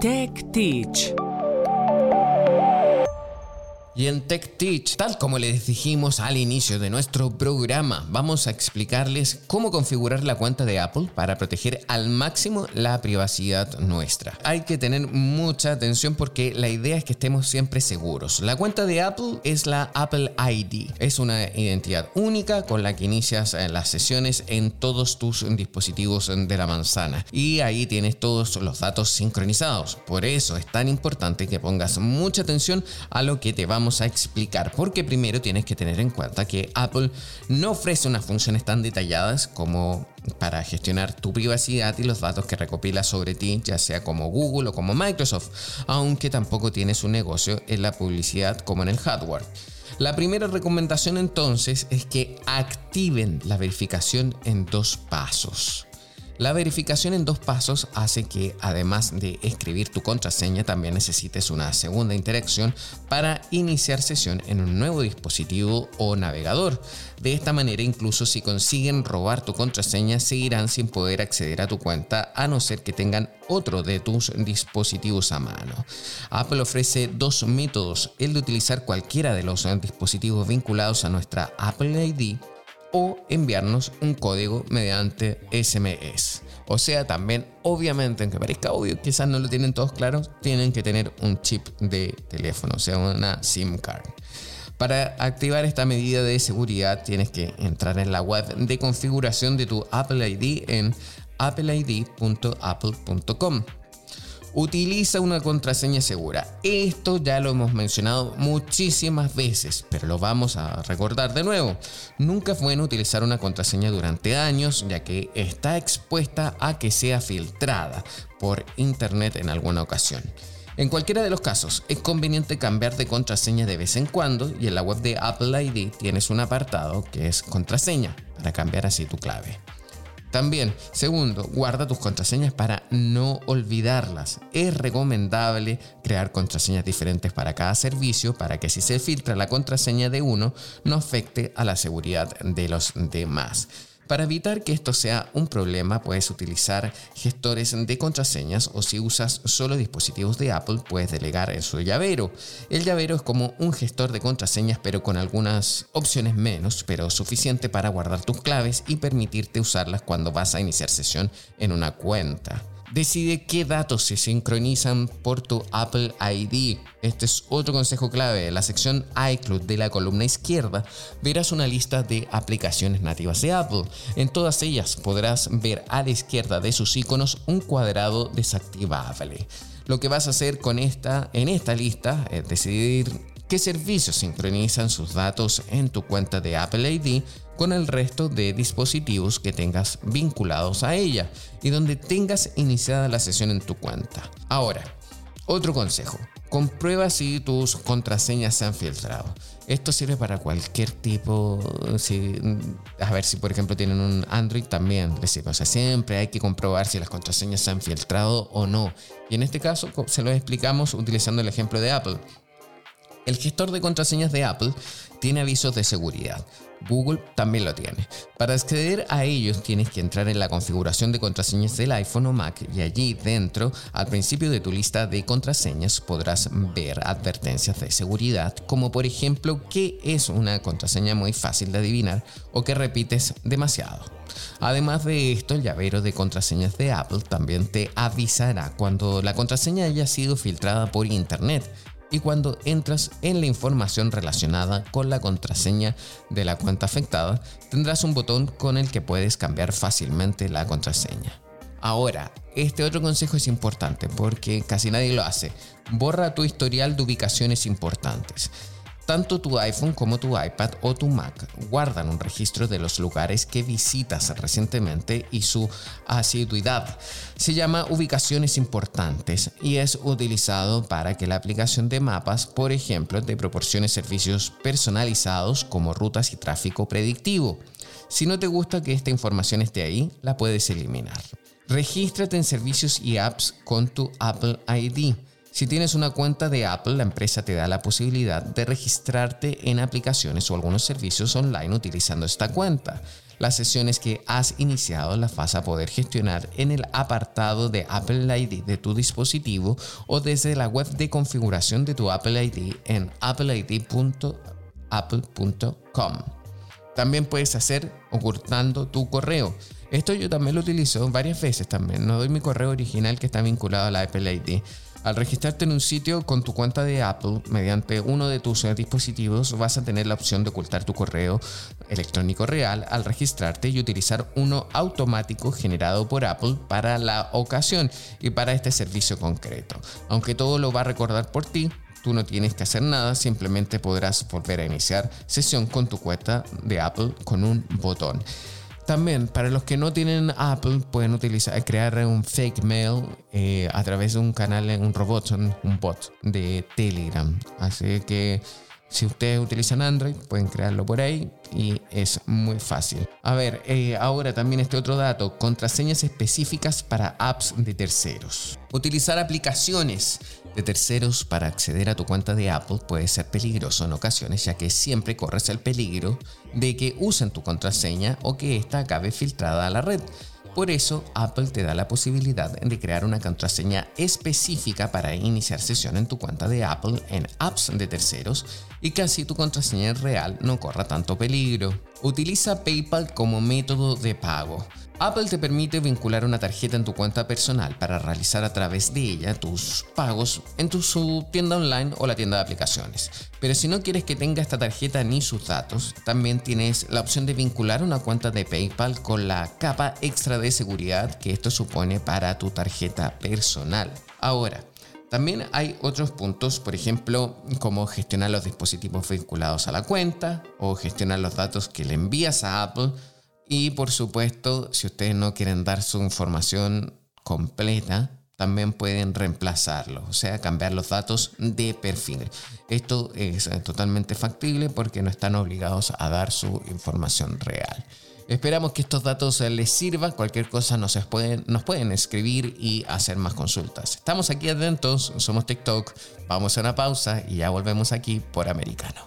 Tech Teach. Y en Tech Teach, tal como les dijimos al inicio de nuestro programa, vamos a explicarles cómo configurar la cuenta de Apple para proteger al máximo la privacidad nuestra. Hay que tener mucha atención porque la idea es que estemos siempre seguros. La cuenta de Apple es la Apple ID. Es una identidad única con la que inicias eh, las sesiones en todos tus dispositivos de la manzana. Y ahí tienes todos los datos sincronizados. Por eso es tan importante que pongas mucha atención a lo que te vamos a explicar, porque primero tienes que tener en cuenta que Apple no ofrece unas funciones tan detalladas como para gestionar tu privacidad y los datos que recopila sobre ti, ya sea como Google o como Microsoft, aunque tampoco tiene su negocio en la publicidad como en el hardware. La primera recomendación entonces es que activen la verificación en dos pasos. La verificación en dos pasos hace que además de escribir tu contraseña también necesites una segunda interacción para iniciar sesión en un nuevo dispositivo o navegador. De esta manera incluso si consiguen robar tu contraseña seguirán sin poder acceder a tu cuenta a no ser que tengan otro de tus dispositivos a mano. Apple ofrece dos métodos, el de utilizar cualquiera de los dispositivos vinculados a nuestra Apple ID o enviarnos un código mediante SMS. O sea, también, obviamente, aunque parezca obvio, quizás no lo tienen todos claros, tienen que tener un chip de teléfono, o sea, una SIM card. Para activar esta medida de seguridad tienes que entrar en la web de configuración de tu Apple ID en appleid.apple.com utiliza una contraseña segura. Esto ya lo hemos mencionado muchísimas veces, pero lo vamos a recordar de nuevo. Nunca es bueno utilizar una contraseña durante años, ya que está expuesta a que sea filtrada por internet en alguna ocasión. En cualquiera de los casos, es conveniente cambiar de contraseña de vez en cuando y en la web de Apple ID tienes un apartado que es contraseña para cambiar así tu clave. También, segundo, guarda tus contraseñas para no olvidarlas. Es recomendable crear contraseñas diferentes para cada servicio para que si se filtra la contraseña de uno no afecte a la seguridad de los demás. Para evitar que esto sea un problema, puedes utilizar gestores de contraseñas o si usas solo dispositivos de Apple, puedes delegar en su llavero. El llavero es como un gestor de contraseñas, pero con algunas opciones menos, pero suficiente para guardar tus claves y permitirte usarlas cuando vas a iniciar sesión en una cuenta. Decide qué datos se sincronizan por tu Apple ID. Este es otro consejo clave. En la sección iCloud de la columna izquierda verás una lista de aplicaciones nativas de Apple. En todas ellas podrás ver a la izquierda de sus iconos un cuadrado desactivable. Lo que vas a hacer con esta, en esta lista es decidir qué servicios sincronizan sus datos en tu cuenta de Apple ID con el resto de dispositivos que tengas vinculados a ella y donde tengas iniciada la sesión en tu cuenta. Ahora, otro consejo, comprueba si tus contraseñas se han filtrado. Esto sirve para cualquier tipo, a ver si por ejemplo tienen un Android también les sirve. O sea, siempre hay que comprobar si las contraseñas se han filtrado o no. Y en este caso se lo explicamos utilizando el ejemplo de Apple. El gestor de contraseñas de Apple tiene avisos de seguridad. Google también lo tiene. Para acceder a ellos tienes que entrar en la configuración de contraseñas del iPhone o Mac y allí dentro, al principio de tu lista de contraseñas, podrás ver advertencias de seguridad, como por ejemplo que es una contraseña muy fácil de adivinar o que repites demasiado. Además de esto, el llavero de contraseñas de Apple también te avisará cuando la contraseña haya sido filtrada por internet y cuando entras en la información relacionada con la contraseña de la cuenta afectada, tendrás un botón con el que puedes cambiar fácilmente la contraseña. Ahora, este otro consejo es importante porque casi nadie lo hace. Borra tu historial de ubicaciones importantes. Tanto tu iPhone como tu iPad o tu Mac guardan un registro de los lugares que visitas recientemente y su asiduidad. Se llama ubicaciones importantes y es utilizado para que la aplicación de mapas, por ejemplo, te proporcione servicios personalizados como rutas y tráfico predictivo. Si no te gusta que esta información esté ahí, la puedes eliminar. Regístrate en servicios y apps con tu Apple ID. Si tienes una cuenta de Apple, la empresa te da la posibilidad de registrarte en aplicaciones o algunos servicios online utilizando esta cuenta. Las sesiones que has iniciado las vas a poder gestionar en el apartado de Apple ID de tu dispositivo o desde la web de configuración de tu Apple ID en appleid.apple.com. También puedes hacer ocultando tu correo. Esto yo también lo utilizo varias veces también. No doy mi correo original que está vinculado a la Apple ID. Al registrarte en un sitio con tu cuenta de Apple mediante uno de tus dispositivos vas a tener la opción de ocultar tu correo electrónico real al registrarte y utilizar uno automático generado por Apple para la ocasión y para este servicio concreto. Aunque todo lo va a recordar por ti, tú no tienes que hacer nada, simplemente podrás volver a iniciar sesión con tu cuenta de Apple con un botón. También, para los que no tienen Apple, pueden utilizar, crear un fake mail eh, a través de un canal, un robot, un bot de Telegram. Así que si ustedes utilizan Android, pueden crearlo por ahí y es muy fácil. A ver, eh, ahora también este otro dato, contraseñas específicas para apps de terceros. Utilizar aplicaciones de terceros para acceder a tu cuenta de Apple puede ser peligroso en ocasiones ya que siempre corres el peligro de que usen tu contraseña o que ésta acabe filtrada a la red. Por eso, Apple te da la posibilidad de crear una contraseña específica para iniciar sesión en tu cuenta de Apple en apps de terceros y que así tu contraseña real no corra tanto peligro. Utiliza PayPal como método de pago. Apple te permite vincular una tarjeta en tu cuenta personal para realizar a través de ella tus pagos en tu su tienda online o la tienda de aplicaciones. Pero si no quieres que tenga esta tarjeta ni sus datos, también tienes la opción de vincular una cuenta de PayPal con la capa extra de seguridad que esto supone para tu tarjeta personal. Ahora, también hay otros puntos, por ejemplo, como gestionar los dispositivos vinculados a la cuenta o gestionar los datos que le envías a Apple y por supuesto, si ustedes no quieren dar su información completa, también pueden reemplazarlo, o sea, cambiar los datos de perfil. Esto es totalmente factible porque no están obligados a dar su información real. Esperamos que estos datos les sirvan. Cualquier cosa nos pueden, nos pueden escribir y hacer más consultas. Estamos aquí atentos, somos TikTok. Vamos a una pausa y ya volvemos aquí por Americano.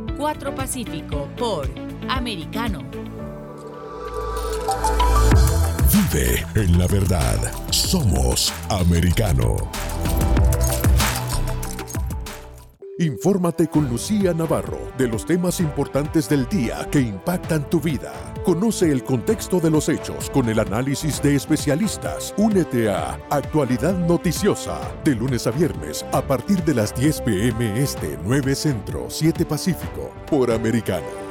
4 Pacífico por Americano. Vive en la verdad. Somos americano. Infórmate con Lucía Navarro de los temas importantes del día que impactan tu vida. Conoce el contexto de los hechos con el análisis de especialistas. Únete a Actualidad Noticiosa de lunes a viernes a partir de las 10 pm este 9 Centro 7 Pacífico por Americano.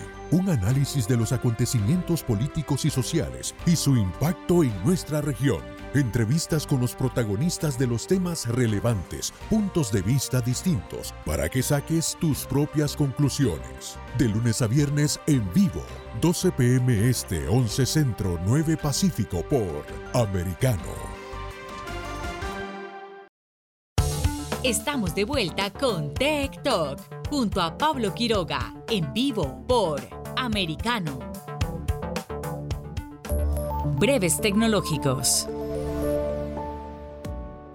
Un análisis de los acontecimientos políticos y sociales y su impacto en nuestra región Entrevistas con los protagonistas de los temas relevantes, puntos de vista distintos, para que saques tus propias conclusiones. De lunes a viernes en vivo, 12 pm este, 11 centro, 9 pacífico por Americano. Estamos de vuelta con Tech Talk, junto a Pablo Quiroga, en vivo por Americano. Breves tecnológicos.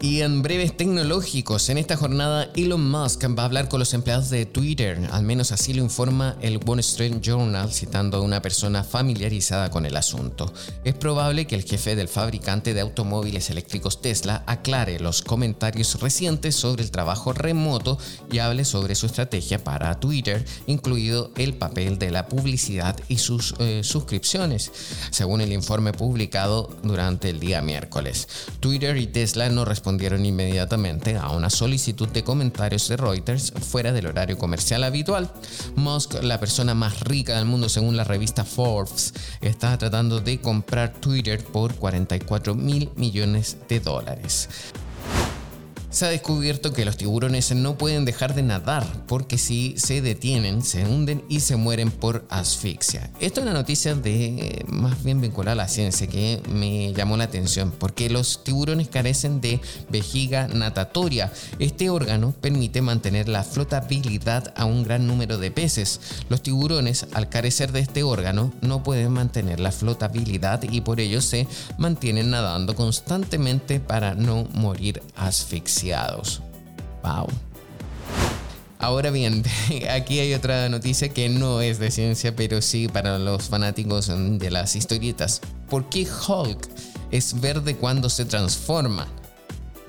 Y en breves tecnológicos, en esta jornada Elon Musk va a hablar con los empleados de Twitter, al menos así lo informa el Wall Street Journal citando a una persona familiarizada con el asunto. Es probable que el jefe del fabricante de automóviles eléctricos Tesla aclare los comentarios recientes sobre el trabajo remoto y hable sobre su estrategia para Twitter, incluido el papel de la publicidad y sus eh, suscripciones, según el informe publicado durante el día miércoles. Twitter y Tesla no respondieron respondieron inmediatamente a una solicitud de comentarios de Reuters fuera del horario comercial habitual. Musk, la persona más rica del mundo según la revista Forbes, está tratando de comprar Twitter por 44 mil millones de dólares se ha descubierto que los tiburones no pueden dejar de nadar porque si se detienen, se hunden y se mueren por asfixia. Esto es una noticia de más bien vinculada a la ciencia que me llamó la atención porque los tiburones carecen de vejiga natatoria. Este órgano permite mantener la flotabilidad a un gran número de peces. Los tiburones, al carecer de este órgano, no pueden mantener la flotabilidad y por ello se mantienen nadando constantemente para no morir Wow. Ahora bien, [laughs] aquí hay otra noticia que no es de ciencia, pero sí para los fanáticos de las historietas. ¿Por qué Hulk es verde cuando se transforma?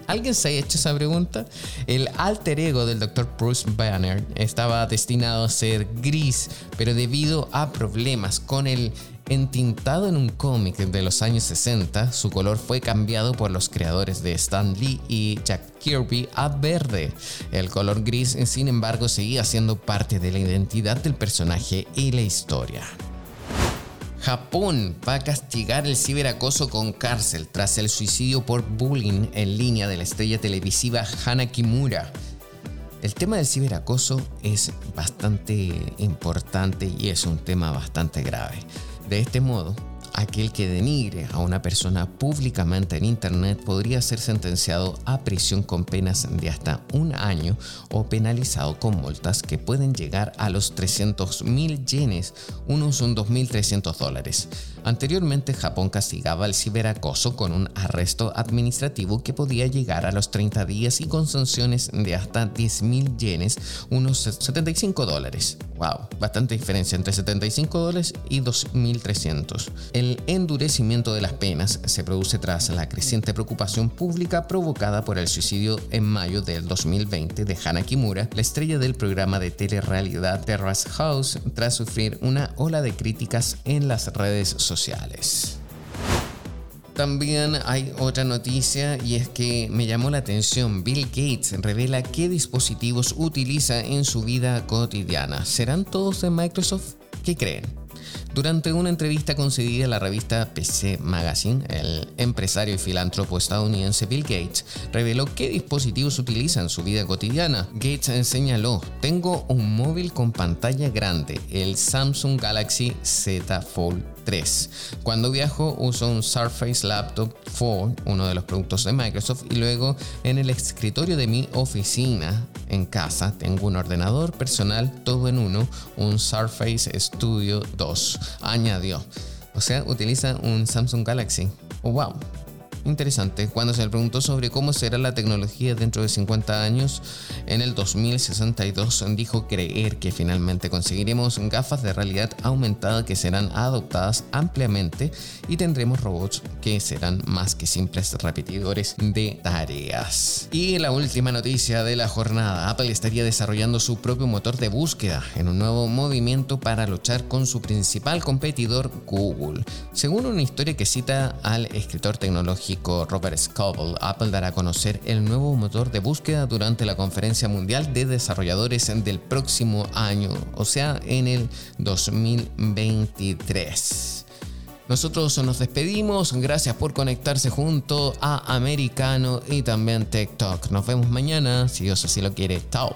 ¿Alguien se ha hecho esa pregunta? El alter ego del Dr. Bruce Banner estaba destinado a ser gris, pero debido a problemas con el Entintado en un cómic de los años 60, su color fue cambiado por los creadores de Stan Lee y Jack Kirby a verde. El color gris, sin embargo, seguía siendo parte de la identidad del personaje y la historia. Japón va a castigar el ciberacoso con cárcel tras el suicidio por bullying en línea de la estrella televisiva Hana Kimura. El tema del ciberacoso es bastante importante y es un tema bastante grave. De este modo, aquel que denigre a una persona públicamente en Internet podría ser sentenciado a prisión con penas de hasta un año o penalizado con multas que pueden llegar a los 300 mil yenes, unos son 2.300 dólares. Anteriormente Japón castigaba el ciberacoso con un arresto administrativo que podía llegar a los 30 días y con sanciones de hasta 10.000 yenes, unos 75 dólares. Wow, bastante diferencia entre 75 dólares y 2.300. El endurecimiento de las penas se produce tras la creciente preocupación pública provocada por el suicidio en mayo del 2020 de Hana Kimura, la estrella del programa de telerrealidad Terrace House, tras sufrir una ola de críticas en las redes sociales. También hay otra noticia y es que me llamó la atención. Bill Gates revela qué dispositivos utiliza en su vida cotidiana. ¿Serán todos de Microsoft? ¿Qué creen? Durante una entrevista concedida a la revista PC Magazine, el empresario y filántropo estadounidense Bill Gates reveló qué dispositivos utiliza en su vida cotidiana. Gates señaló, tengo un móvil con pantalla grande, el Samsung Galaxy Z Fold 3. Cuando viajo uso un Surface Laptop 4, uno de los productos de Microsoft, y luego en el escritorio de mi oficina en casa tengo un ordenador personal todo en uno, un Surface Studio 2, añadió. O sea, utiliza un Samsung Galaxy. Oh, wow, interesante. Cuando se le preguntó sobre cómo será la tecnología dentro de 50 años, en el 2062 dijo creer que finalmente conseguiremos gafas de realidad aumentada que serán adoptadas ampliamente y tendremos robots que serán más que simples repetidores de tareas. Y la última noticia de la jornada, Apple estaría desarrollando su propio motor de búsqueda en un nuevo movimiento para luchar con su principal competidor Google. Según una historia que cita al escritor tecnológico Robert Scoble, Apple dará a conocer el nuevo motor de búsqueda durante la Conferencia Mundial de Desarrolladores del próximo año, o sea, en el 2023. Nosotros nos despedimos, gracias por conectarse junto a Americano y también TikTok. Nos vemos mañana, si Dios así lo quiere. Chao.